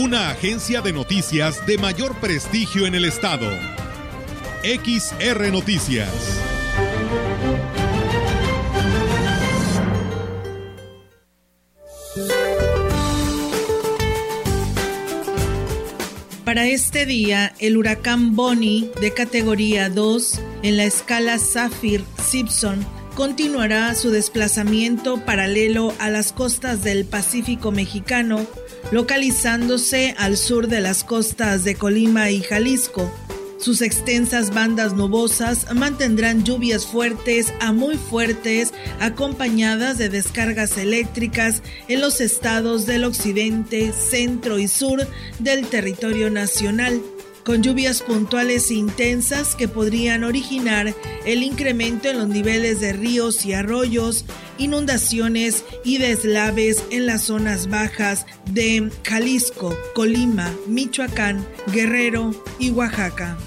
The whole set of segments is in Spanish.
Una agencia de noticias de mayor prestigio en el estado. XR Noticias. Para este día, el huracán Bonnie de categoría 2 en la escala Saffir-Simpson continuará su desplazamiento paralelo a las costas del Pacífico mexicano, localizándose al sur de las costas de Colima y Jalisco. Sus extensas bandas nubosas mantendrán lluvias fuertes a muy fuertes acompañadas de descargas eléctricas en los estados del occidente, centro y sur del territorio nacional con lluvias puntuales intensas que podrían originar el incremento en los niveles de ríos y arroyos, inundaciones y deslaves en las zonas bajas de Jalisco, Colima, Michoacán, Guerrero y Oaxaca.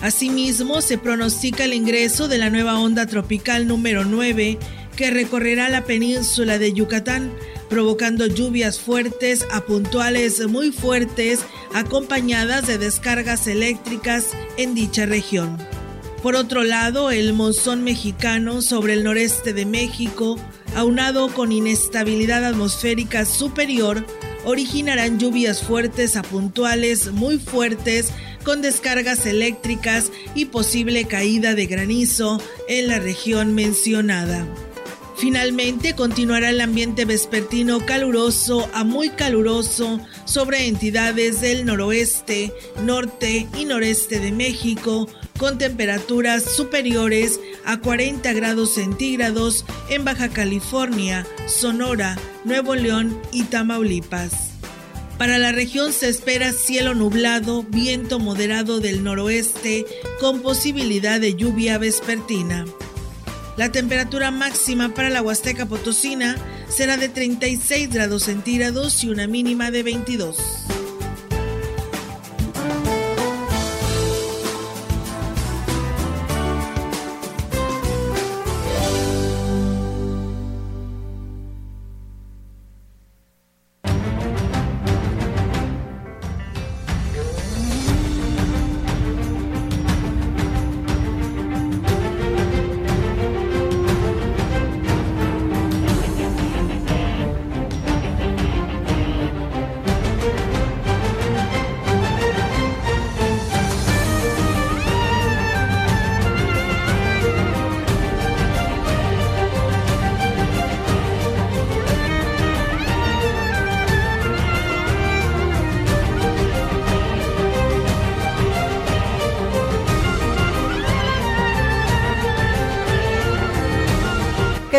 Asimismo, se pronostica el ingreso de la nueva onda tropical número 9 que recorrerá la península de Yucatán, provocando lluvias fuertes a puntuales muy fuertes acompañadas de descargas eléctricas en dicha región. Por otro lado, el monzón mexicano sobre el noreste de México, aunado con inestabilidad atmosférica superior, originarán lluvias fuertes a puntuales muy fuertes con descargas eléctricas y posible caída de granizo en la región mencionada. Finalmente continuará el ambiente vespertino caluroso a muy caluroso sobre entidades del noroeste, norte y noreste de México, con temperaturas superiores a 40 grados centígrados en Baja California, Sonora, Nuevo León y Tamaulipas. Para la región se espera cielo nublado, viento moderado del noroeste con posibilidad de lluvia vespertina. La temperatura máxima para la Huasteca Potosina será de 36 grados centígrados y una mínima de 22.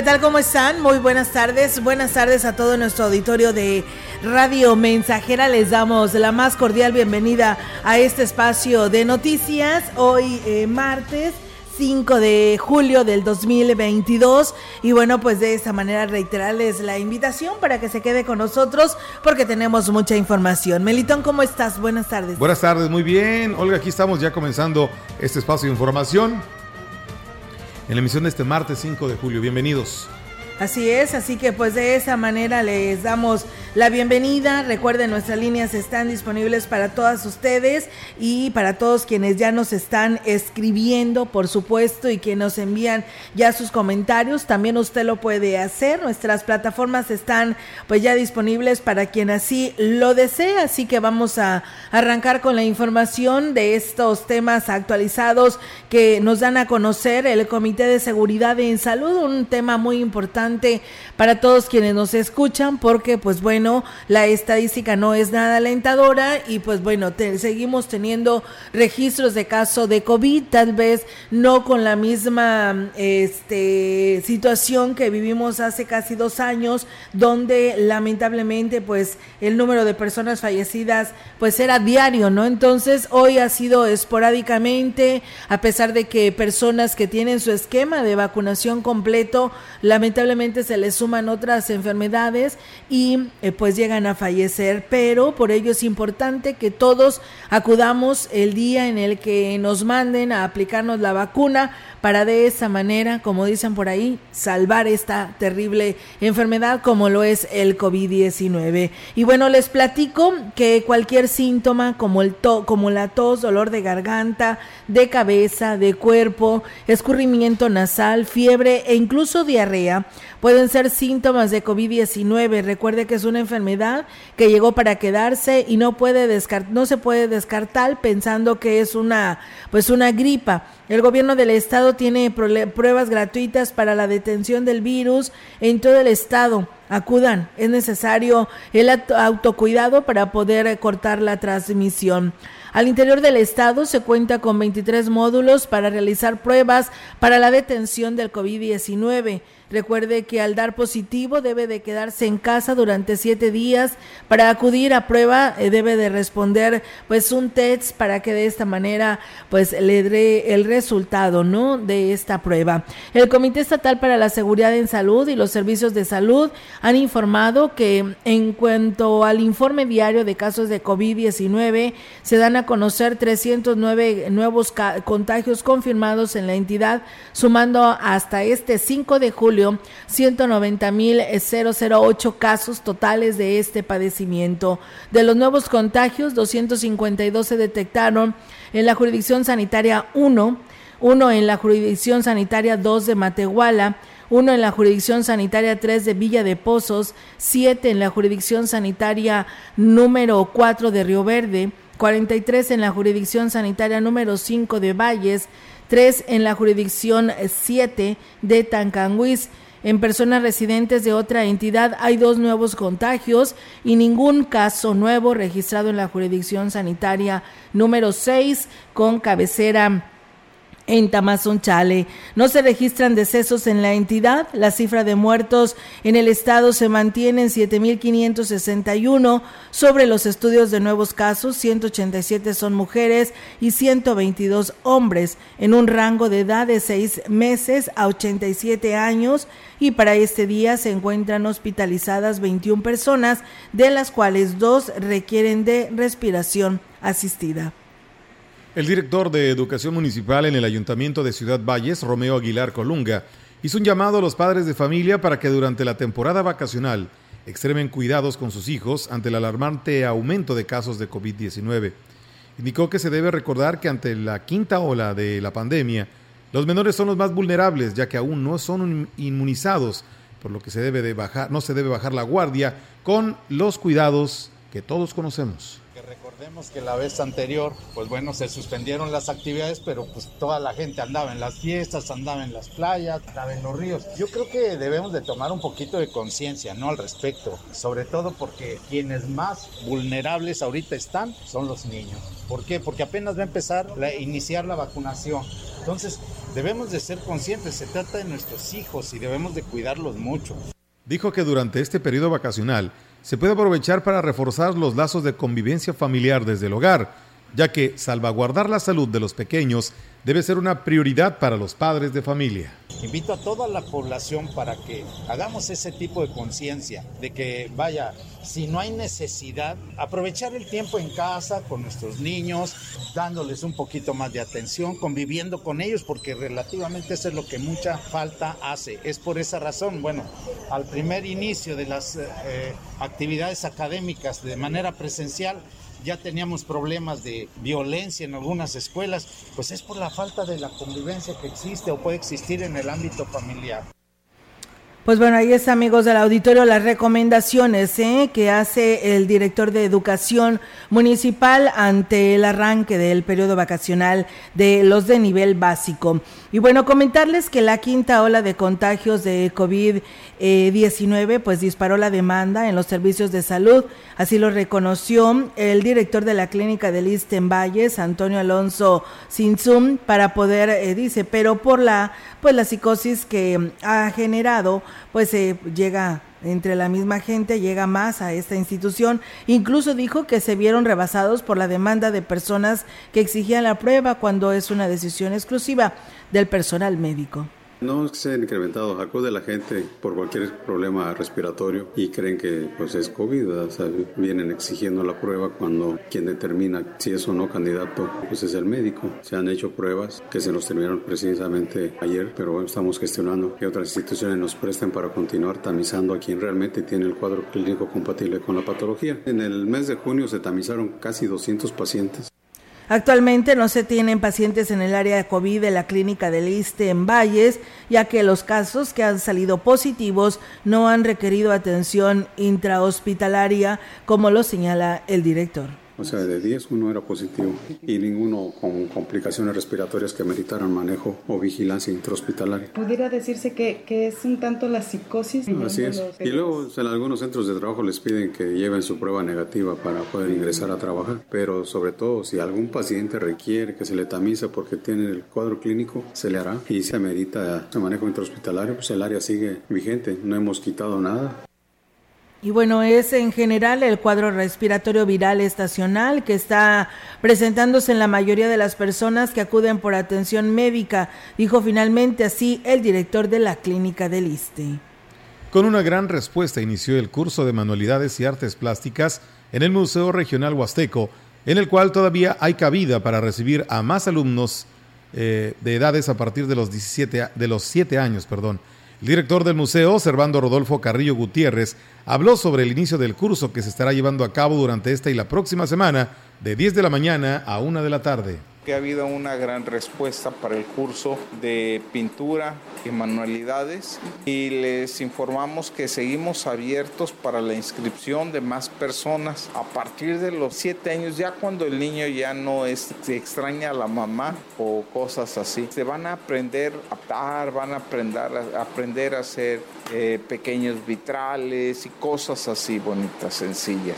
¿Qué tal? ¿Cómo están? Muy buenas tardes. Buenas tardes a todo nuestro auditorio de Radio Mensajera. Les damos la más cordial bienvenida a este espacio de noticias. Hoy eh, martes. 5 de julio del 2022 y bueno pues de esta manera reiterarles la invitación para que se quede con nosotros porque tenemos mucha información. Melitón, ¿cómo estás? Buenas tardes. Buenas tardes, muy bien. Olga, aquí estamos ya comenzando este espacio de información en la emisión de este martes 5 de julio. Bienvenidos. Así es, así que pues de esa manera les damos la bienvenida. Recuerden, nuestras líneas están disponibles para todas ustedes y para todos quienes ya nos están escribiendo, por supuesto, y que nos envían ya sus comentarios. También usted lo puede hacer. Nuestras plataformas están pues ya disponibles para quien así lo desee. Así que vamos a arrancar con la información de estos temas actualizados que nos dan a conocer el Comité de Seguridad en Salud, un tema muy importante para todos quienes nos escuchan porque pues bueno, la estadística no es nada alentadora y pues bueno, seguimos teniendo registros de caso de COVID, tal vez no con la misma este, situación que vivimos hace casi dos años, donde lamentablemente pues el número de personas fallecidas pues era diario, ¿no? Entonces hoy ha sido esporádicamente, a pesar de que personas que tienen su esquema de vacunación completo, lamentablemente se les suman otras enfermedades y eh, pues llegan a fallecer, pero por ello es importante que todos acudamos el día en el que nos manden a aplicarnos la vacuna para de esa manera, como dicen por ahí, salvar esta terrible enfermedad como lo es el COVID-19. Y bueno, les platico que cualquier síntoma como, el to como la tos, dolor de garganta, de cabeza, de cuerpo, escurrimiento nasal, fiebre e incluso diarrea pueden ser síntomas de COVID-19. Recuerde que es una enfermedad que llegó para quedarse y no puede no se puede descartar pensando que es una pues una gripa. El gobierno del estado tiene pruebas gratuitas para la detención del virus en todo el estado. Acudan, es necesario el autocuidado para poder cortar la transmisión. Al interior del estado se cuenta con 23 módulos para realizar pruebas para la detención del COVID-19. Recuerde que al dar positivo debe de quedarse en casa durante siete días. Para acudir a prueba eh, debe de responder pues un test para que de esta manera pues le dé el resultado, ¿no? De esta prueba. El Comité Estatal para la Seguridad en Salud y los Servicios de Salud han informado que en cuanto al informe diario de casos de COVID-19 se dan a conocer 309 nuevos contagios confirmados en la entidad, sumando hasta este 5 de julio 190.008 casos totales de este padecimiento. De los nuevos contagios, 252 se detectaron en la jurisdicción sanitaria 1, uno en la jurisdicción sanitaria 2 de Matehuala, uno en la jurisdicción sanitaria 3 de Villa de Pozos, siete en la jurisdicción sanitaria número 4 de Río Verde, 43 en la jurisdicción sanitaria número 5 de Valles, tres en la jurisdicción 7 de Tancanguis. En personas residentes de otra entidad hay dos nuevos contagios y ningún caso nuevo registrado en la jurisdicción sanitaria número 6 con cabecera en Tamazunchale. No se registran decesos en la entidad. La cifra de muertos en el estado se mantiene en 7.561. Sobre los estudios de nuevos casos, 187 son mujeres y 122 hombres, en un rango de edad de 6 meses a 87 años. Y para este día se encuentran hospitalizadas 21 personas, de las cuales dos requieren de respiración asistida. El director de Educación Municipal en el Ayuntamiento de Ciudad Valles, Romeo Aguilar Colunga, hizo un llamado a los padres de familia para que durante la temporada vacacional extremen cuidados con sus hijos ante el alarmante aumento de casos de COVID-19. Indicó que se debe recordar que ante la quinta ola de la pandemia, los menores son los más vulnerables, ya que aún no son inmunizados, por lo que se debe de bajar, no se debe bajar la guardia con los cuidados que todos conocemos. Recordemos que la vez anterior, pues bueno, se suspendieron las actividades, pero pues toda la gente andaba en las fiestas, andaba en las playas, andaba en los ríos. Yo creo que debemos de tomar un poquito de conciencia, ¿no? Al respecto, sobre todo porque quienes más vulnerables ahorita están son los niños. ¿Por qué? Porque apenas va a empezar a iniciar la vacunación. Entonces, debemos de ser conscientes, se trata de nuestros hijos y debemos de cuidarlos mucho. Dijo que durante este periodo vacacional, se puede aprovechar para reforzar los lazos de convivencia familiar desde el hogar, ya que salvaguardar la salud de los pequeños debe ser una prioridad para los padres de familia. Invito a toda la población para que hagamos ese tipo de conciencia, de que vaya, si no hay necesidad, aprovechar el tiempo en casa con nuestros niños, dándoles un poquito más de atención, conviviendo con ellos, porque relativamente eso es lo que mucha falta hace. Es por esa razón, bueno, al primer inicio de las eh, actividades académicas de manera presencial, ya teníamos problemas de violencia en algunas escuelas, pues es por la falta de la convivencia que existe o puede existir en el ámbito familiar. Pues bueno, ahí está, amigos del auditorio, las recomendaciones ¿eh? que hace el director de Educación Municipal ante el arranque del periodo vacacional de los de nivel básico. Y bueno, comentarles que la quinta ola de contagios de COVID-19 pues disparó la demanda en los servicios de salud. Así lo reconoció el director de la clínica del Liste en Valles, Antonio Alonso Sinzum, para poder, eh, dice, pero por la, pues la psicosis que ha generado pues se llega entre la misma gente, llega más a esta institución. Incluso dijo que se vieron rebasados por la demanda de personas que exigían la prueba cuando es una decisión exclusiva del personal médico. No se han incrementado, acude la gente por cualquier problema respiratorio y creen que pues es COVID, vienen exigiendo la prueba cuando quien determina si es o no candidato pues es el médico. Se han hecho pruebas que se nos terminaron precisamente ayer, pero estamos gestionando que otras instituciones nos presten para continuar tamizando a quien realmente tiene el cuadro clínico compatible con la patología. En el mes de junio se tamizaron casi 200 pacientes Actualmente no se tienen pacientes en el área de COVID de la clínica del ISTE en Valles, ya que los casos que han salido positivos no han requerido atención intrahospitalaria, como lo señala el director. O sea, de 10 uno era positivo y ninguno con complicaciones respiratorias que meritaran manejo o vigilancia intrahospitalaria. ¿Pudiera decirse que, que es un tanto la psicosis? Así es. Y luego en algunos centros de trabajo les piden que lleven su prueba negativa para poder ingresar a trabajar. Pero sobre todo, si algún paciente requiere que se le tamice porque tiene el cuadro clínico, se le hará. Y si merita el manejo intrahospitalario, pues el área sigue vigente. No hemos quitado nada. Y bueno, es en general el cuadro respiratorio viral estacional que está presentándose en la mayoría de las personas que acuden por atención médica, dijo finalmente así el director de la clínica del ISTE. Con una gran respuesta inició el curso de manualidades y artes plásticas en el Museo Regional Huasteco, en el cual todavía hay cabida para recibir a más alumnos eh, de edades a partir de los 17 de los 7 años, perdón. El director del museo, Servando Rodolfo Carrillo Gutiérrez, habló sobre el inicio del curso que se estará llevando a cabo durante esta y la próxima semana, de 10 de la mañana a 1 de la tarde que ha habido una gran respuesta para el curso de pintura y manualidades y les informamos que seguimos abiertos para la inscripción de más personas a partir de los 7 años, ya cuando el niño ya no es, se extraña a la mamá o cosas así. Se van a aprender a atar, van a aprender a, aprender a hacer eh, pequeños vitrales y cosas así bonitas, sencillas.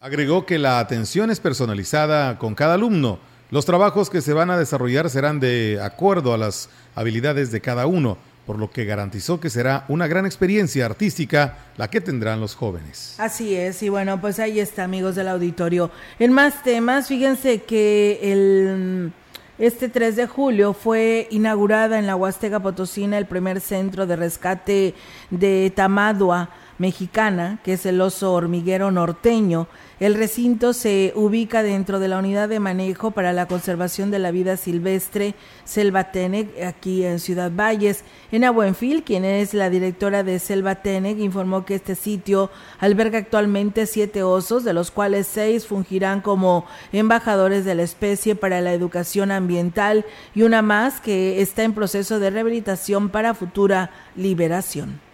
Agregó que la atención es personalizada con cada alumno los trabajos que se van a desarrollar serán de acuerdo a las habilidades de cada uno, por lo que garantizó que será una gran experiencia artística la que tendrán los jóvenes. Así es, y bueno, pues ahí está, amigos del auditorio. En más temas, fíjense que el... Este 3 de julio fue inaugurada en la Huasteca Potosina el primer centro de rescate de Tamadua mexicana, que es el oso hormiguero norteño. El recinto se ubica dentro de la unidad de manejo para la conservación de la vida silvestre Selva Tenec, aquí en Ciudad Valles. En Abuenfil, quien es la directora de Selva Tenec, informó que este sitio alberga actualmente siete osos, de los cuales seis fungirán como embajadores de la especie para la educación ambiental y una más que está en proceso de rehabilitación para futura liberación.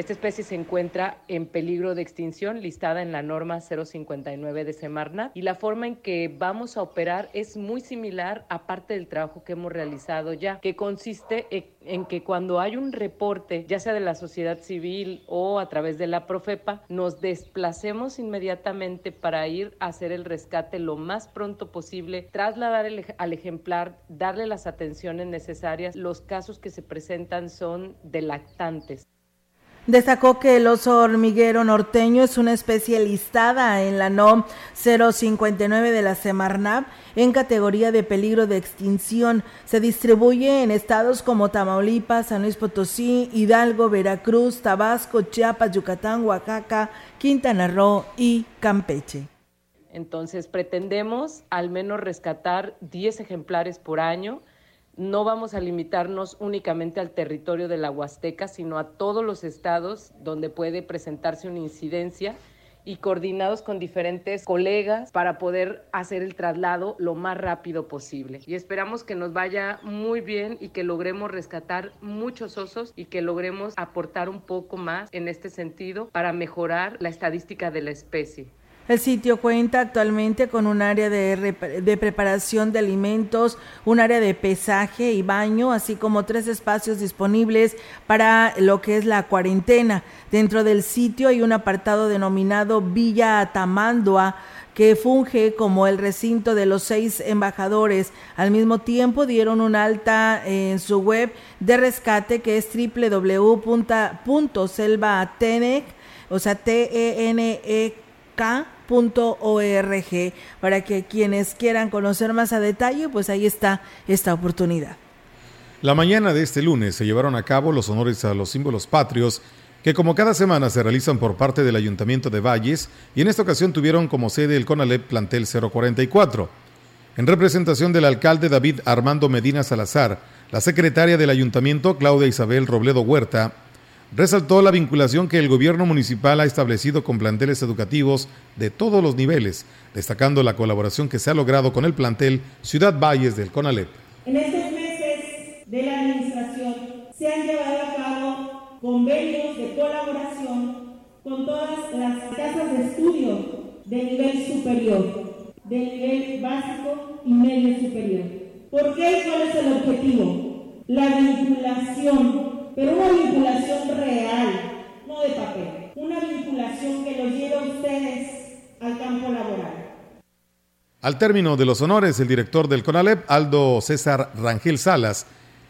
Esta especie se encuentra en peligro de extinción, listada en la norma 059 de Semarnat, y la forma en que vamos a operar es muy similar, aparte del trabajo que hemos realizado ya, que consiste en que cuando hay un reporte, ya sea de la sociedad civil o a través de la Profepa, nos desplacemos inmediatamente para ir a hacer el rescate lo más pronto posible, trasladar al ejemplar, darle las atenciones necesarias. Los casos que se presentan son de lactantes. Destacó que el oso hormiguero norteño es una especie listada en la NOM 059 de la Semarnap en categoría de peligro de extinción. Se distribuye en estados como Tamaulipas, San Luis Potosí, Hidalgo, Veracruz, Tabasco, Chiapas, Yucatán, Oaxaca, Quintana Roo y Campeche. Entonces pretendemos al menos rescatar 10 ejemplares por año no vamos a limitarnos únicamente al territorio de la Huasteca, sino a todos los estados donde puede presentarse una incidencia y coordinados con diferentes colegas para poder hacer el traslado lo más rápido posible. Y esperamos que nos vaya muy bien y que logremos rescatar muchos osos y que logremos aportar un poco más en este sentido para mejorar la estadística de la especie. El sitio cuenta actualmente con un área de, preparación de alimentos, un área de pesaje y baño, así como tres espacios disponibles para lo que es la cuarentena. Dentro del sitio hay un apartado denominado Villa Tamandua que funge como el recinto de los seis embajadores. Al mismo tiempo dieron un alta en su web de rescate que es www.selvatenec, o sea, T-E-N-E-K para que quienes quieran conocer más a detalle, pues ahí está esta oportunidad. La mañana de este lunes se llevaron a cabo los honores a los símbolos patrios que como cada semana se realizan por parte del Ayuntamiento de Valles y en esta ocasión tuvieron como sede el CONALEP Plantel 044. En representación del alcalde David Armando Medina Salazar, la secretaria del ayuntamiento Claudia Isabel Robledo Huerta resaltó la vinculación que el gobierno municipal ha establecido con planteles educativos de todos los niveles, destacando la colaboración que se ha logrado con el plantel Ciudad Valles del CONALEP. En estos meses de la administración se han llevado a cabo convenios de colaboración con todas las casas de estudio de nivel superior, de nivel básico y medio superior. ¿Por qué cuál es el objetivo? La vinculación pero una vinculación real, no de papel, una vinculación que los lleve a ustedes al campo laboral. Al término de los honores, el director del CONALEP, Aldo César Rangel Salas,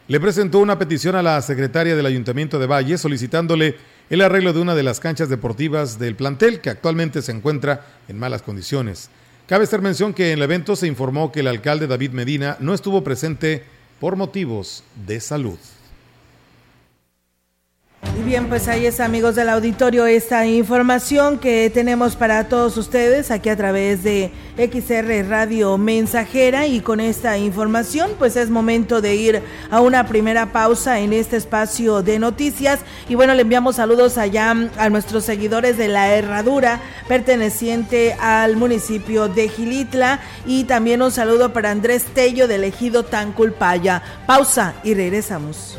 le presentó una petición a la secretaria del Ayuntamiento de Valle solicitándole el arreglo de una de las canchas deportivas del plantel que actualmente se encuentra en malas condiciones. Cabe hacer mención que en el evento se informó que el alcalde David Medina no estuvo presente por motivos de salud. Bien, pues ahí es amigos del auditorio esta información que tenemos para todos ustedes aquí a través de XR Radio Mensajera y con esta información pues es momento de ir a una primera pausa en este espacio de noticias y bueno le enviamos saludos allá a nuestros seguidores de la Herradura perteneciente al municipio de Gilitla y también un saludo para Andrés Tello del ejido Tanculpaya. Pausa y regresamos.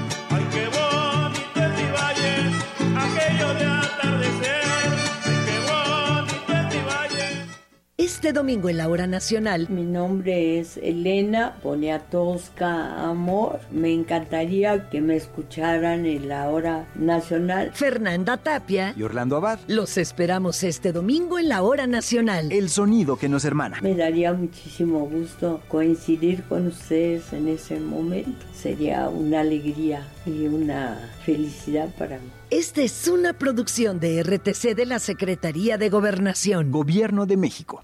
Este domingo en la hora nacional. Mi nombre es Elena Poniatowska Amor. Me encantaría que me escucharan en la hora nacional. Fernanda Tapia y Orlando Abad. Los esperamos este domingo en la hora nacional. El sonido que nos hermana. Me daría muchísimo gusto coincidir con ustedes en ese momento. Sería una alegría y una felicidad para mí. Esta es una producción de RTC de la Secretaría de Gobernación. Gobierno de México.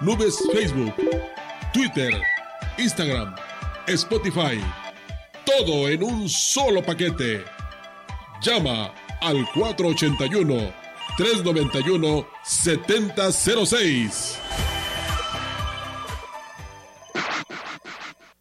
Nubes Facebook, Twitter, Instagram Spotify. Todo en un solo paquete. Llama al 481-391-7006.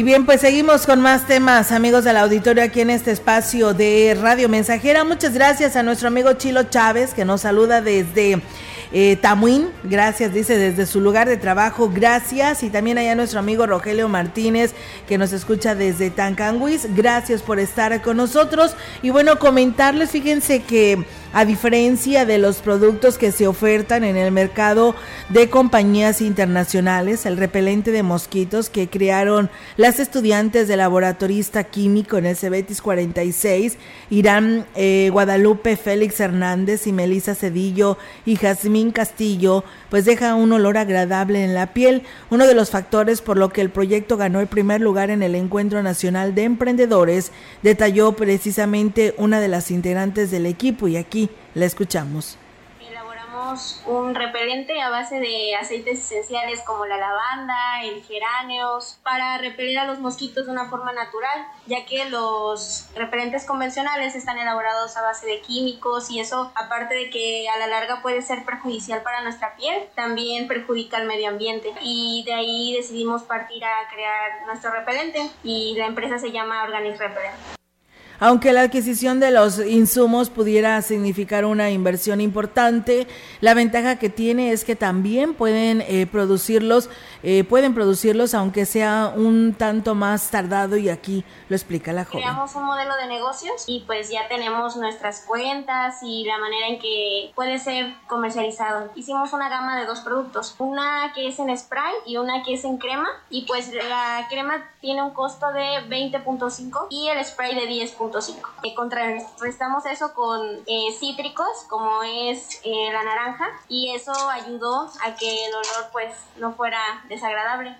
Y bien, pues seguimos con más temas, amigos del auditorio, aquí en este espacio de Radio Mensajera. Muchas gracias a nuestro amigo Chilo Chávez, que nos saluda desde eh, Tamuín, gracias, dice desde su lugar de trabajo, gracias. Y también allá nuestro amigo Rogelio Martínez, que nos escucha desde Tancanguis, gracias por estar con nosotros. Y bueno, comentarles, fíjense que a diferencia de los productos que se ofertan en el mercado de compañías internacionales, el repelente de mosquitos que crearon las estudiantes de laboratorista químico en el Cebetis 46, Irán eh, Guadalupe Félix Hernández y Melisa Cedillo y Jazmín Castillo, pues deja un olor agradable en la piel, uno de los factores por lo que el proyecto ganó el primer lugar en el Encuentro Nacional de Emprendedores, detalló precisamente una de las integrantes del equipo y aquí la escuchamos un repelente a base de aceites esenciales como la lavanda, el geráneos, para repeler a los mosquitos de una forma natural, ya que los repelentes convencionales están elaborados a base de químicos y eso, aparte de que a la larga puede ser perjudicial para nuestra piel, también perjudica al medio ambiente. Y de ahí decidimos partir a crear nuestro repelente y la empresa se llama Organic Repellent. Aunque la adquisición de los insumos pudiera significar una inversión importante, la ventaja que tiene es que también pueden eh, producirlos, eh, pueden producirlos aunque sea un tanto más tardado y aquí lo explica la joven. Creamos un modelo de negocios y pues ya tenemos nuestras cuentas y la manera en que puede ser comercializado. Hicimos una gama de dos productos, una que es en spray y una que es en crema y pues la crema tiene un costo de 20.5 y el spray de 10.5. Eh, contrarrestamos eso con eh, cítricos como es eh, la naranja y eso ayudó a que el olor pues no fuera desagradable.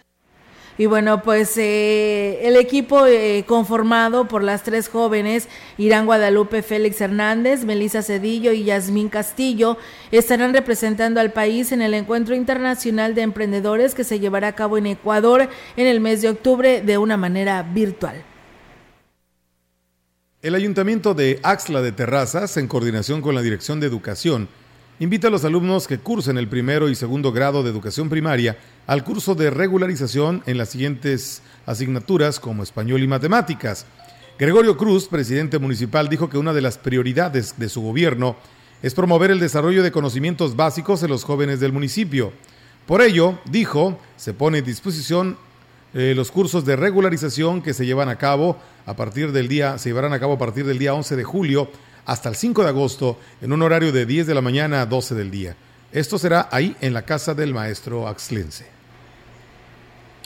Y bueno, pues eh, el equipo eh, conformado por las tres jóvenes, Irán Guadalupe Félix Hernández, Melissa Cedillo y Yasmín Castillo, estarán representando al país en el Encuentro Internacional de Emprendedores que se llevará a cabo en Ecuador en el mes de octubre de una manera virtual. El Ayuntamiento de Axla de Terrazas, en coordinación con la Dirección de Educación, invita a los alumnos que cursen el primero y segundo grado de educación primaria al curso de regularización en las siguientes asignaturas como español y matemáticas. Gregorio Cruz, presidente municipal, dijo que una de las prioridades de su gobierno es promover el desarrollo de conocimientos básicos en los jóvenes del municipio. Por ello, dijo, se pone en disposición eh, los cursos de regularización que se llevan a cabo a partir del día, se llevarán a cabo a partir del día 11 de julio hasta el 5 de agosto en un horario de 10 de la mañana a 12 del día. Esto será ahí en la casa del maestro Axlense.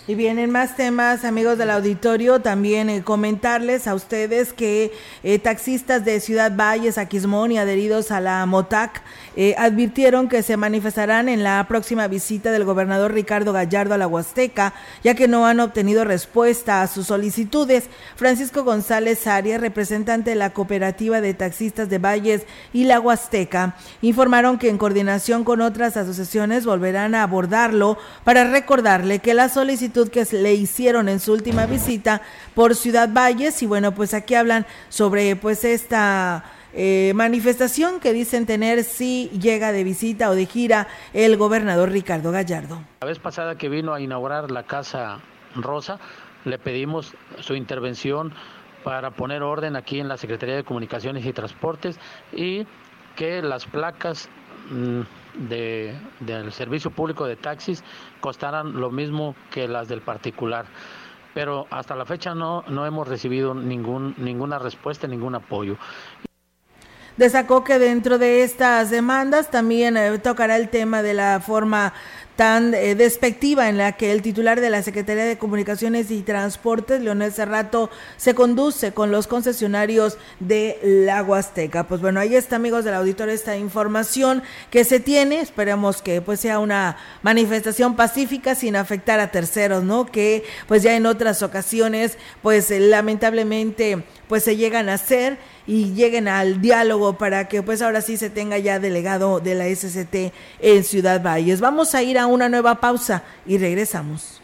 Y vienen más temas, amigos del auditorio, también eh, comentarles a ustedes que eh, taxistas de Ciudad Valles, Aquismón y adheridos a la MOTAC eh, advirtieron que se manifestarán en la próxima visita del gobernador Ricardo Gallardo a la Huasteca, ya que no han obtenido respuesta a sus solicitudes. Francisco González Arias, representante de la cooperativa de taxistas de Valles y la Huasteca, informaron que en coordinación con otras asociaciones volverán a abordarlo para recordarle que la solicitud que le hicieron en su última visita por Ciudad Valles y bueno, pues aquí hablan sobre pues esta eh, manifestación que dicen tener si llega de visita o de gira el gobernador Ricardo Gallardo. La vez pasada que vino a inaugurar la Casa Rosa, le pedimos su intervención para poner orden aquí en la Secretaría de Comunicaciones y Transportes y que las placas mm, de, del servicio público de taxis costaran lo mismo que las del particular pero hasta la fecha no, no hemos recibido ningún, ninguna respuesta, ningún apoyo. Destacó que dentro de estas demandas también eh, tocará el tema de la forma tan eh, despectiva en la que el titular de la Secretaría de Comunicaciones y Transportes, Leonel Cerrato, se conduce con los concesionarios de la Huasteca. Pues bueno, ahí está, amigos del auditorio, esta información que se tiene. Esperemos que pues sea una manifestación pacífica sin afectar a terceros, ¿no? Que pues ya en otras ocasiones, pues lamentablemente, pues se llegan a hacer y lleguen al diálogo para que pues ahora sí se tenga ya delegado de la SCT en Ciudad Valles. Vamos a ir a una nueva pausa y regresamos.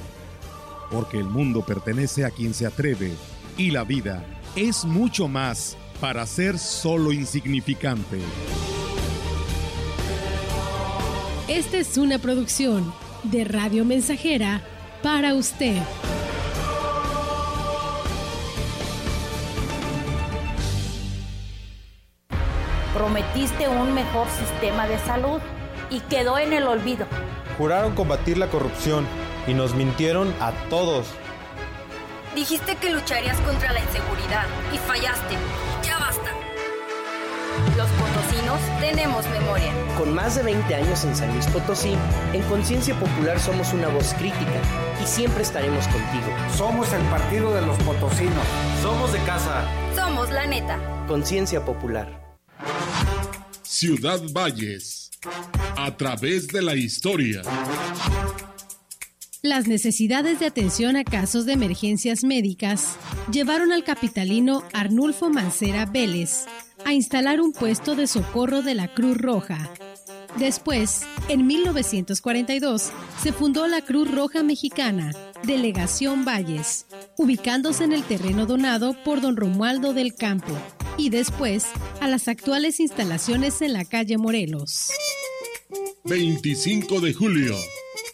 porque el mundo pertenece a quien se atreve y la vida es mucho más para ser solo insignificante. Esta es una producción de Radio Mensajera para usted. Prometiste un mejor sistema de salud y quedó en el olvido. Juraron combatir la corrupción y nos mintieron a todos. Dijiste que lucharías contra la inseguridad y fallaste. Ya basta. Los potosinos tenemos memoria. Con más de 20 años en San Luis Potosí, en Conciencia Popular somos una voz crítica y siempre estaremos contigo. Somos el partido de los potosinos. Somos de casa. Somos la neta. Conciencia Popular. Ciudad Valles. A través de la historia. Las necesidades de atención a casos de emergencias médicas llevaron al capitalino Arnulfo Mancera Vélez a instalar un puesto de socorro de la Cruz Roja. Después, en 1942, se fundó la Cruz Roja Mexicana, Delegación Valles, ubicándose en el terreno donado por don Romualdo del Campo, y después a las actuales instalaciones en la calle Morelos. 25 de julio,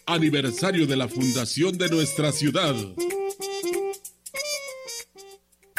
aniversario de la fundación de nuestra ciudad.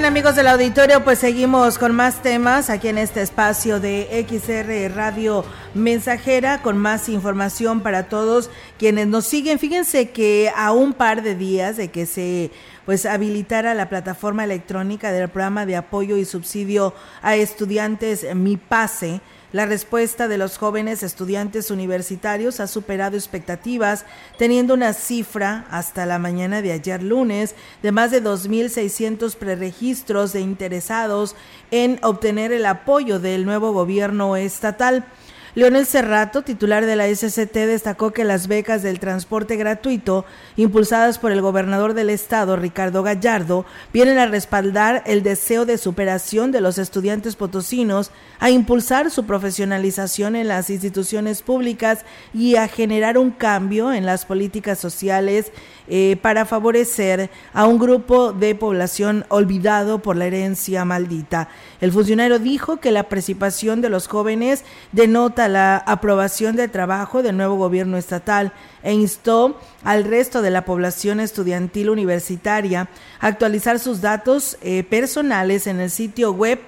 Bien, amigos del auditorio, pues seguimos con más temas aquí en este espacio de XR Radio Mensajera con más información para todos quienes nos siguen. Fíjense que a un par de días de que se pues habilitara la plataforma electrónica del programa de apoyo y subsidio a estudiantes Mi Pase, la respuesta de los jóvenes estudiantes universitarios ha superado expectativas, teniendo una cifra hasta la mañana de ayer lunes de más de 2.600 preregistros de interesados en obtener el apoyo del nuevo gobierno estatal. Leonel Cerrato, titular de la SCT, destacó que las becas del transporte gratuito, impulsadas por el gobernador del estado, Ricardo Gallardo, vienen a respaldar el deseo de superación de los estudiantes potosinos, a impulsar su profesionalización en las instituciones públicas y a generar un cambio en las políticas sociales eh, para favorecer a un grupo de población olvidado por la herencia maldita. El funcionario dijo que la participación de los jóvenes denota la aprobación del trabajo del nuevo gobierno estatal e instó al resto de la población estudiantil universitaria a actualizar sus datos eh, personales en el sitio web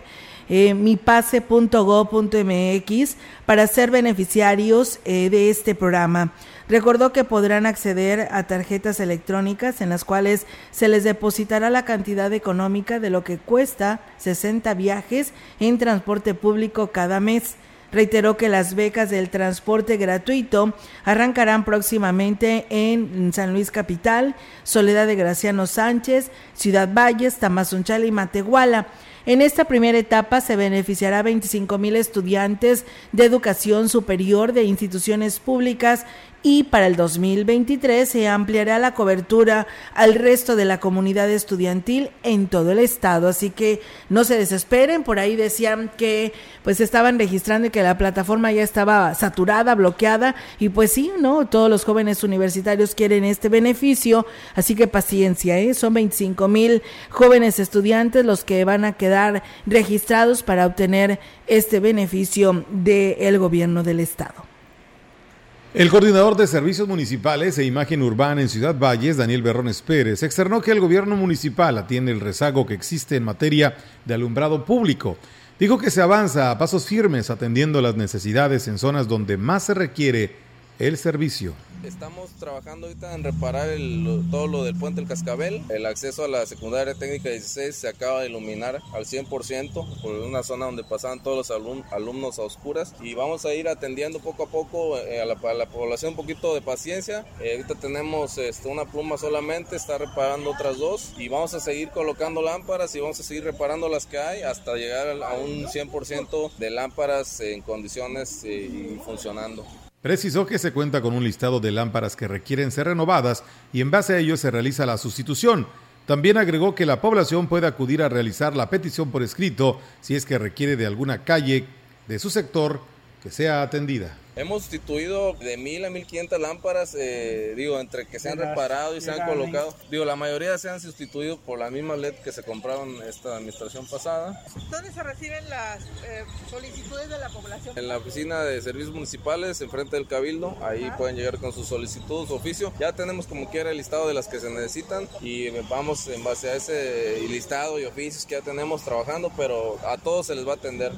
eh, mipase.go.mx para ser beneficiarios eh, de este programa. Recordó que podrán acceder a tarjetas electrónicas en las cuales se les depositará la cantidad económica de lo que cuesta 60 viajes en transporte público cada mes. Reiteró que las becas del transporte gratuito arrancarán próximamente en San Luis Capital, Soledad de Graciano Sánchez, Ciudad Valles, Tamazunchal y Matehuala. En esta primera etapa se beneficiará a 25 mil estudiantes de educación superior de instituciones públicas y para el 2023 se ampliará la cobertura al resto de la comunidad estudiantil en todo el estado. Así que no se desesperen, por ahí decían que pues estaban registrando y que la plataforma ya estaba saturada, bloqueada y pues sí, ¿no? Todos los jóvenes universitarios quieren este beneficio, así que paciencia, ¿eh? Son 25 mil jóvenes estudiantes los que van a quedar registrados para obtener este beneficio del gobierno del estado. El coordinador de Servicios Municipales e Imagen Urbana en Ciudad Valles, Daniel Berrones Pérez, externó que el gobierno municipal atiende el rezago que existe en materia de alumbrado público. Dijo que se avanza a pasos firmes atendiendo las necesidades en zonas donde más se requiere el servicio. Estamos trabajando ahorita en reparar todo lo del puente del Cascabel. El acceso a la secundaria técnica 16 se acaba de iluminar al 100% por una zona donde pasaban todos los alumnos a oscuras. Y vamos a ir atendiendo poco a poco eh, a, la, población un poquito de paciencia. Eh, ahorita tenemos este, una pluma solamente, está reparando otras dos. Y vamos a seguir colocando lámparas y vamos a seguir reparando las que hay hasta llegar a un 100% de lámparas en condiciones eh, y funcionando. Precisó que se cuenta con un listado de lámparas que requieren ser renovadas y en base a ello se realiza la sustitución. También agregó que la población puede acudir a realizar la petición por escrito si es que requiere de alguna calle de su sector que sea atendida. Hemos sustituido de mil a mil quinientas lámparas, eh, digo, entre que se han reparado y se han colocado. Digo, la mayoría se han sustituido por la misma LED que se compraron esta administración pasada. ¿Dónde se reciben las eh, solicitudes de la población? En la oficina de servicios municipales, enfrente del Cabildo. Ahí pueden llegar con sus solicitudes, su oficio. Ya tenemos como quiera el listado de las que se necesitan y vamos en base a ese listado y oficios que ya tenemos trabajando, pero a todos se les va a atender.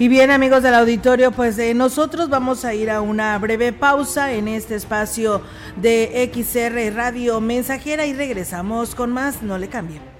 Y bien amigos del auditorio, pues eh, nosotros vamos a ir a una breve pausa en este espacio de XR Radio Mensajera y regresamos con más, no le cambien.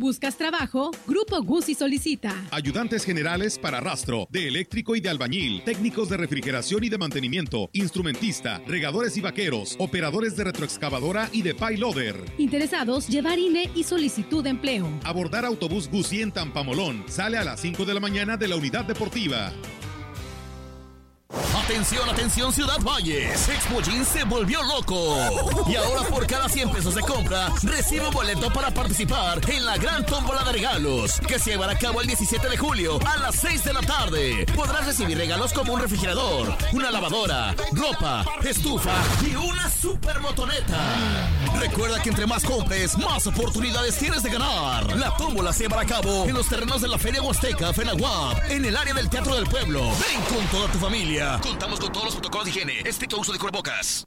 ¿Buscas trabajo? Grupo Guzzi solicita. Ayudantes generales para rastro, de eléctrico y de albañil, técnicos de refrigeración y de mantenimiento, instrumentista, regadores y vaqueros, operadores de retroexcavadora y de payloader. Interesados, llevar INE y solicitud de empleo. Abordar autobús Guzzi en Tampamolón. Sale a las 5 de la mañana de la unidad deportiva. Atención, atención Ciudad Valles. Expo Jeans se volvió loco. Y ahora por cada 100 pesos de compra, recibe un boleto para participar en la gran tómbola de regalos que se llevará a cabo el 17 de julio a las 6 de la tarde. Podrás recibir regalos como un refrigerador, una lavadora, ropa, estufa y una super motoneta. Recuerda que entre más compres, más oportunidades tienes de ganar. La tómbola se llevará a cabo en los terrenos de la Feria Huasteca, Fenaguap, en el área del Teatro del Pueblo. Ven con toda tu familia. Contamos con todos los protocolos de higiene, estricto uso de cubrebocas.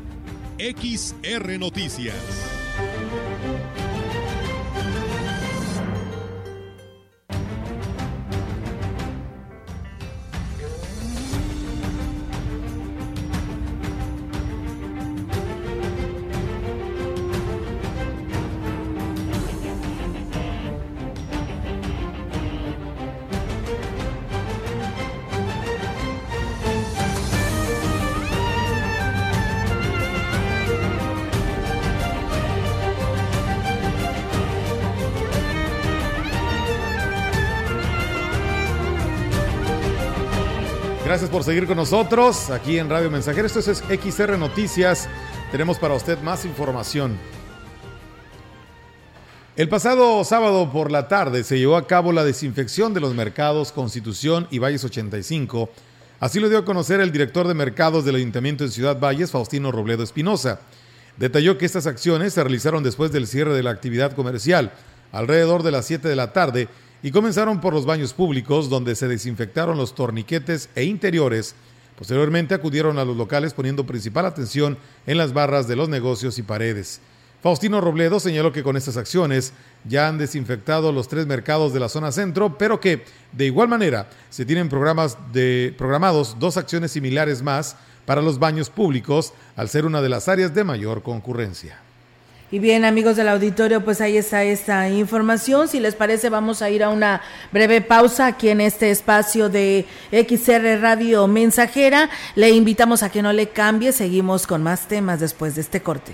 XR Noticias. Gracias por seguir con nosotros aquí en Radio Mensajero. Esto es XR Noticias. Tenemos para usted más información. El pasado sábado por la tarde se llevó a cabo la desinfección de los mercados Constitución y Valles 85. Así lo dio a conocer el director de mercados del Ayuntamiento de Ciudad Valles, Faustino Robledo Espinosa. Detalló que estas acciones se realizaron después del cierre de la actividad comercial, alrededor de las 7 de la tarde, y comenzaron por los baños públicos, donde se desinfectaron los torniquetes e interiores. Posteriormente acudieron a los locales poniendo principal atención en las barras de los negocios y paredes. Faustino Robledo señaló que con estas acciones ya han desinfectado los tres mercados de la zona centro, pero que de igual manera se tienen programas de, programados dos acciones similares más para los baños públicos, al ser una de las áreas de mayor concurrencia. Y bien, amigos del auditorio, pues ahí está esta información. Si les parece, vamos a ir a una breve pausa aquí en este espacio de XR Radio Mensajera. Le invitamos a que no le cambie. Seguimos con más temas después de este corte.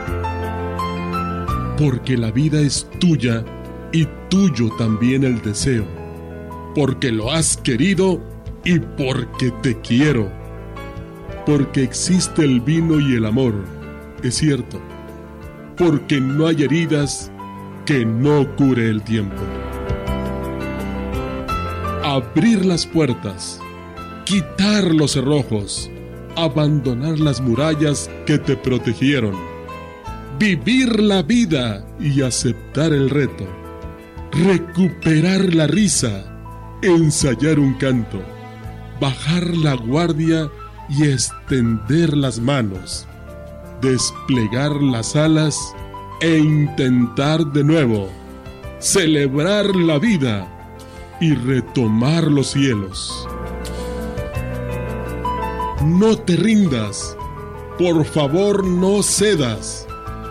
Porque la vida es tuya y tuyo también el deseo. Porque lo has querido y porque te quiero. Porque existe el vino y el amor, es cierto. Porque no hay heridas que no cure el tiempo. Abrir las puertas, quitar los cerrojos, abandonar las murallas que te protegieron, vivir la vida y aceptar el reto, recuperar la risa, ensayar un canto, bajar la guardia y extender las manos, desplegar las alas e intentar de nuevo, celebrar la vida y retomar los cielos. No te rindas, por favor no cedas,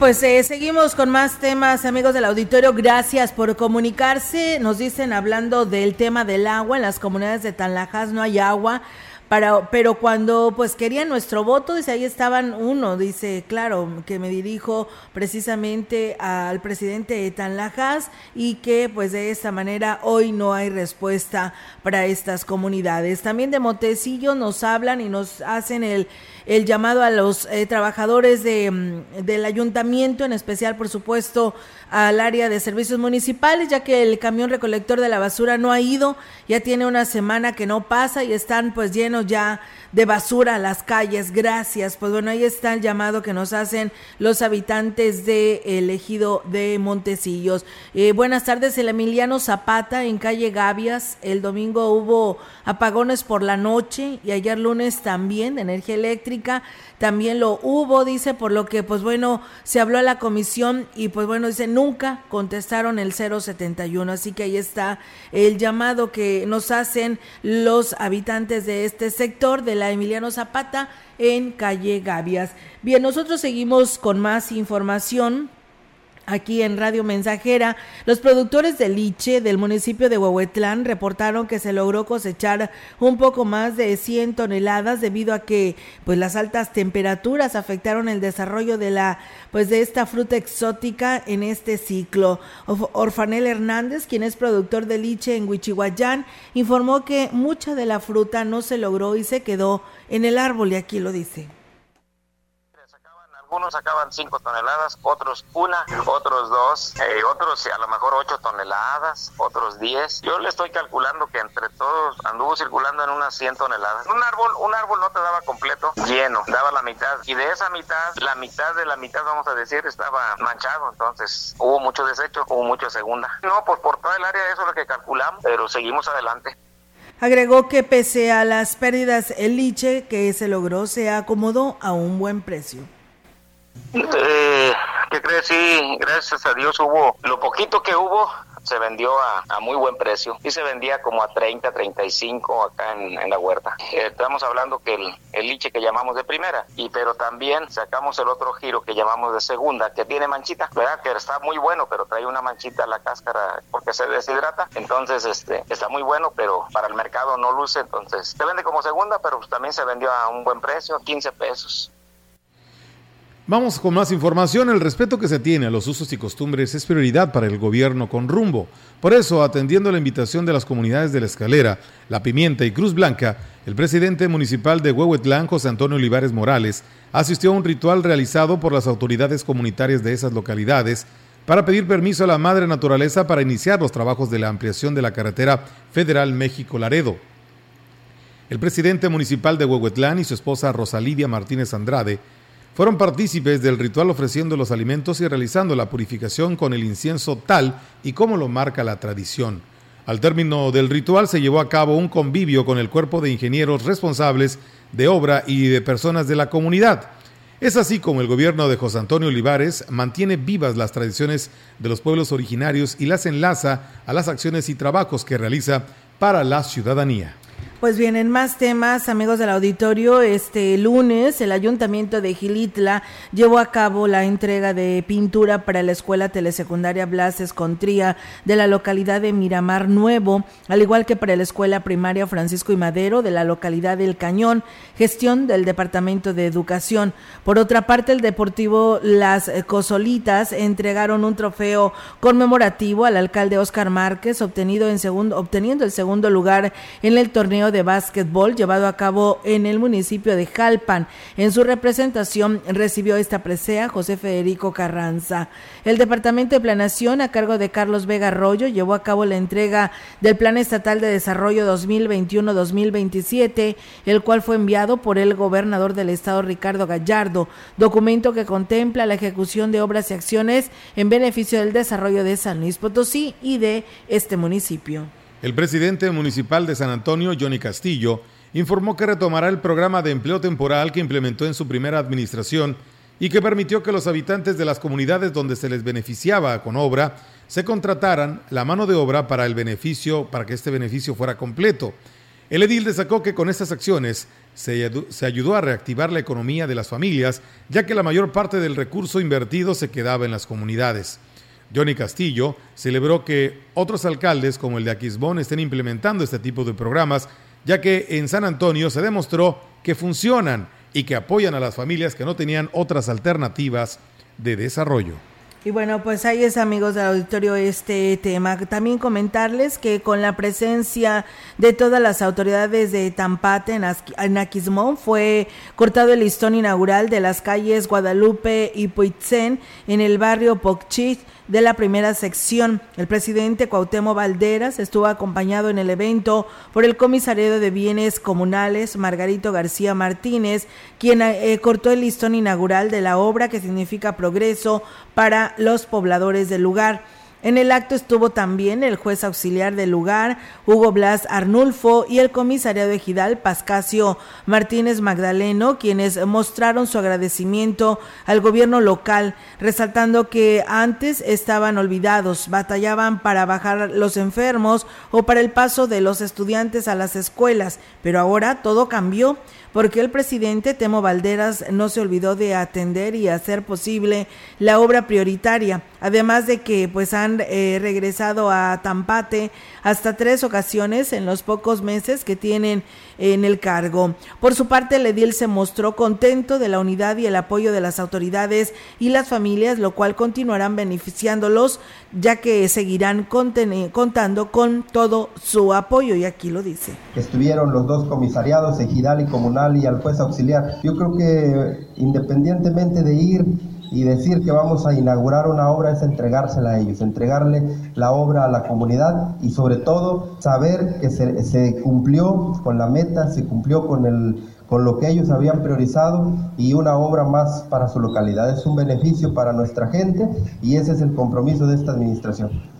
Pues eh, seguimos con más temas, amigos del auditorio. Gracias por comunicarse. Nos dicen, hablando del tema del agua, en las comunidades de Tanlajas no hay agua. Pero cuando pues querían nuestro voto, dice ahí estaban uno, dice, claro, que me dirijo precisamente al presidente de Tanlajas y que pues de esta manera hoy no hay respuesta para estas comunidades. También de Montecillo nos hablan y nos hacen el el llamado a los eh, trabajadores de, mm, del ayuntamiento, en especial, por supuesto, al área de servicios municipales, ya que el camión recolector de la basura no ha ido, ya tiene una semana que no pasa y están pues llenos ya de basura las calles. Gracias. Pues bueno, ahí está el llamado que nos hacen los habitantes de el ejido de Montecillos. Eh, buenas tardes, el Emiliano Zapata en calle Gavias. El domingo hubo apagones por la noche y ayer lunes también de energía eléctrica también lo hubo, dice, por lo que pues bueno, se habló a la comisión y pues bueno, dice, nunca contestaron el 071, así que ahí está el llamado que nos hacen los habitantes de este sector de la Emiliano Zapata en calle Gavias. Bien, nosotros seguimos con más información Aquí en Radio Mensajera, los productores de liche del municipio de Huehuetlán reportaron que se logró cosechar un poco más de 100 toneladas debido a que pues las altas temperaturas afectaron el desarrollo de la pues de esta fruta exótica en este ciclo. Orfanel Hernández, quien es productor de liche en Huichihuayán, informó que mucha de la fruta no se logró y se quedó en el árbol y aquí lo dice Algunos sacaban 5 toneladas, otros una, otros dos, eh, otros a lo mejor 8 toneladas, otros 10. Yo le estoy calculando que entre todos anduvo circulando en unas 100 toneladas. Un árbol, un árbol no te daba completo lleno, daba la mitad. Y de esa mitad, la mitad de la mitad, vamos a decir, estaba manchado. Entonces hubo mucho desecho, hubo mucha segunda. No, pues por toda el área eso es lo que calculamos, pero seguimos adelante. Agregó que pese a las pérdidas, el liche que se logró se acomodó a un buen precio. Eh, ¿Qué crees? Sí, gracias a Dios hubo, lo poquito que hubo, se vendió a, muy buen precio y se vendía como a 30, 35 acá en, la huerta. Eh, estamos hablando que el, liche que llamamos de primera, y pero también sacamos el otro giro que llamamos de segunda, que tiene manchita, ¿verdad? Que está muy bueno, pero trae una manchita a la cáscara porque se deshidrata. Entonces, este, está muy bueno, pero para el mercado no luce. Entonces, se vende como segunda, pero también se vendió a un buen precio, 15 pesos. Vamos con más información. El respeto que se tiene a los usos y costumbres es prioridad para el gobierno con rumbo. Por eso, atendiendo la invitación de las comunidades de La Escalera, La Pimienta y Cruz Blanca, el presidente municipal de Huehuetlán, José Antonio Olivares Morales, asistió a un ritual realizado por las autoridades comunitarias de esas localidades para pedir permiso a la Madre Naturaleza para iniciar los trabajos de la ampliación de la carretera federal México-Laredo. El presidente municipal de Huehuetlán y su esposa Rosalidia Martínez Andrade fueron partícipes del ritual ofreciendo los alimentos y realizando la purificación con el incienso tal y como lo marca la tradición. Al término del ritual se llevó a cabo un convivio con el cuerpo de ingenieros responsables de obra y de personas de la comunidad. Es así como el gobierno de José Antonio Olivares mantiene vivas las tradiciones de los pueblos originarios y las enlaza a las acciones y trabajos que realiza para la ciudadanía. Pues bien, en más temas, amigos del auditorio, este lunes el Ayuntamiento de Gilitla llevó a cabo la entrega de pintura para la Escuela Telesecundaria Blas Escontría de la localidad de Miramar Nuevo, al igual que para la Escuela Primaria Francisco y Madero de la localidad del Cañón, gestión del Departamento de Educación. Por otra parte, el Deportivo Las Cosolitas entregaron un trofeo conmemorativo al alcalde Oscar Márquez, obtenido en segundo, obteniendo el segundo lugar en el torneo de básquetbol llevado a cabo en el municipio de Jalpan. En su representación recibió esta presea José Federico Carranza. El Departamento de Planación, a cargo de Carlos Vega Arroyo, llevó a cabo la entrega del Plan Estatal de Desarrollo 2021-2027, el cual fue enviado por el gobernador del estado Ricardo Gallardo, documento que contempla la ejecución de obras y acciones en beneficio del desarrollo de San Luis Potosí y de este municipio. El presidente municipal de San Antonio, Johnny Castillo, informó que retomará el programa de empleo temporal que implementó en su primera administración y que permitió que los habitantes de las comunidades donde se les beneficiaba con obra se contrataran la mano de obra para el beneficio, para que este beneficio fuera completo. El edil destacó que con estas acciones se, se ayudó a reactivar la economía de las familias, ya que la mayor parte del recurso invertido se quedaba en las comunidades. Johnny Castillo celebró que otros alcaldes como el de Aquisbón estén implementando este tipo de programas, ya que en San Antonio se demostró que funcionan y que apoyan a las familias que no tenían otras alternativas de desarrollo. Y bueno, pues ahí es amigos del auditorio este tema. También comentarles que con la presencia de todas las autoridades de Tampate en, Aquismón fue cortado el listón inaugural de las calles Guadalupe y Puitzen en el barrio Pocchit de la primera sección. El presidente Cuauhtémoc Valderas estuvo acompañado en el evento por el comisario de bienes comunales Margarito García Martínez, quien eh, cortó el listón inaugural de la obra que significa progreso para los pobladores del lugar. En el acto estuvo también el juez auxiliar del lugar, Hugo Blas Arnulfo, y el comisariado ejidal Pascasio Martínez Magdaleno, quienes mostraron su agradecimiento al gobierno local, resaltando que antes estaban olvidados, batallaban para bajar los enfermos o para el paso de los estudiantes a las escuelas, pero ahora todo cambió porque el presidente Temo Valderas no se olvidó de atender y hacer posible la obra prioritaria, además de que pues han eh, regresado a Tampate hasta tres ocasiones en los pocos meses que tienen en el cargo. Por su parte, el edil se mostró contento de la unidad y el apoyo de las autoridades y las familias, lo cual continuarán beneficiándolos, ya que seguirán contando con todo su apoyo, y aquí lo dice. Estuvieron los dos comisariados, ejidal y comunal, y al juez auxiliar. Yo creo que independientemente de ir y decir que vamos a inaugurar una obra es entregársela a ellos, entregarle la obra a la comunidad y sobre todo saber que se, cumplió con la meta, se cumplió con, el, con lo que ellos habían priorizado y una obra más para su localidad. Es un beneficio para nuestra gente y ese es el compromiso de esta administración.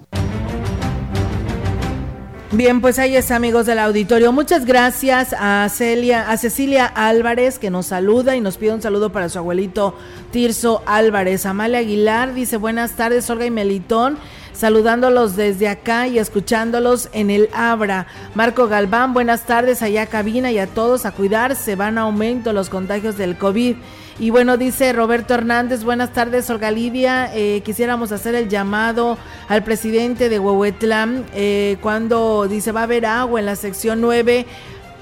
Bien, pues ahí es amigos del auditorio. Muchas gracias a Celia, a Cecilia Álvarez que nos saluda y nos pide un saludo para su abuelito Tirso Álvarez. Amalia Aguilar dice buenas tardes, Olga y Melitón, saludándolos desde acá y escuchándolos en el Abra. Marco Galván, buenas tardes allá cabina y a todos a cuidarse, van a aumento los contagios del COVID. Y bueno, dice Roberto Hernández, buenas tardes, Olga Lidia. Eh, quisiéramos hacer el llamado al presidente de Huehuetlán eh, cuando dice va a haber agua en la sección 9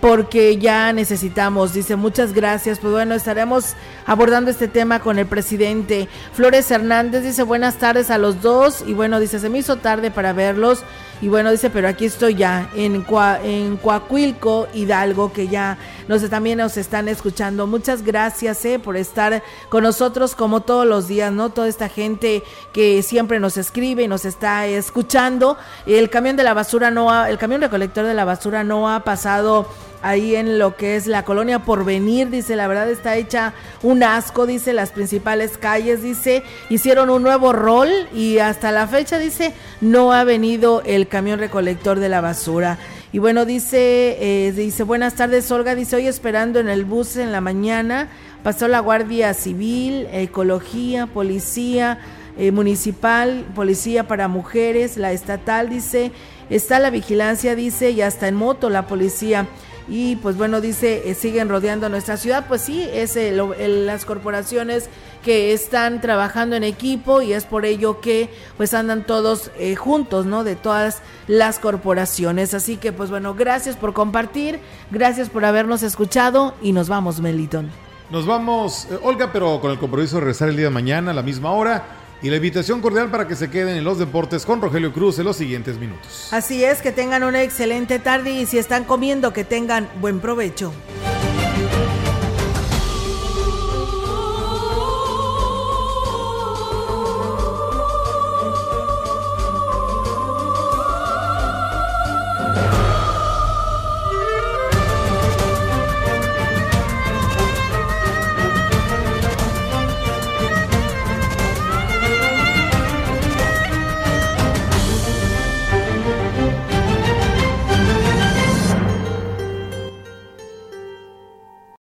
porque ya necesitamos. Dice, muchas gracias. Pues bueno, estaremos abordando este tema con el presidente. Flores Hernández dice, buenas tardes a los dos. Y bueno, dice, se me hizo tarde para verlos. Y bueno, dice, pero aquí estoy ya en, en Coahuilco, Hidalgo, que ya nos, también nos están escuchando. Muchas gracias eh, por estar con nosotros como todos los días, ¿no? Toda esta gente que siempre nos escribe y nos está escuchando. El camión de la basura no ha, el camión recolector de la basura no ha pasado ahí en lo que es la colonia Porvenir, dice, la verdad está hecha un asco, dice, las principales calles, dice, hicieron un nuevo rol y hasta la fecha, dice, no ha venido el camión recolector de la basura. Y bueno, dice, eh, dice, buenas tardes, Olga, dice, hoy esperando en el bus en la mañana, pasó la Guardia Civil, Ecología, Policía eh, Municipal, Policía para Mujeres, la estatal, dice, está la vigilancia, dice, y hasta en moto la policía y pues bueno, dice, eh, siguen rodeando nuestra ciudad, pues sí, es las corporaciones que están trabajando en equipo y es por ello que pues andan todos eh, juntos, ¿no? De todas las corporaciones. Así que pues bueno, gracias por compartir, gracias por habernos escuchado y nos vamos, Meliton. Nos vamos, eh, Olga, pero con el compromiso de regresar el día de mañana a la misma hora y la invitación cordial para que se queden en los deportes con Rogelio Cruz en los siguientes minutos. Así es, que tengan una excelente tarde y si están comiendo, que tengan buen provecho.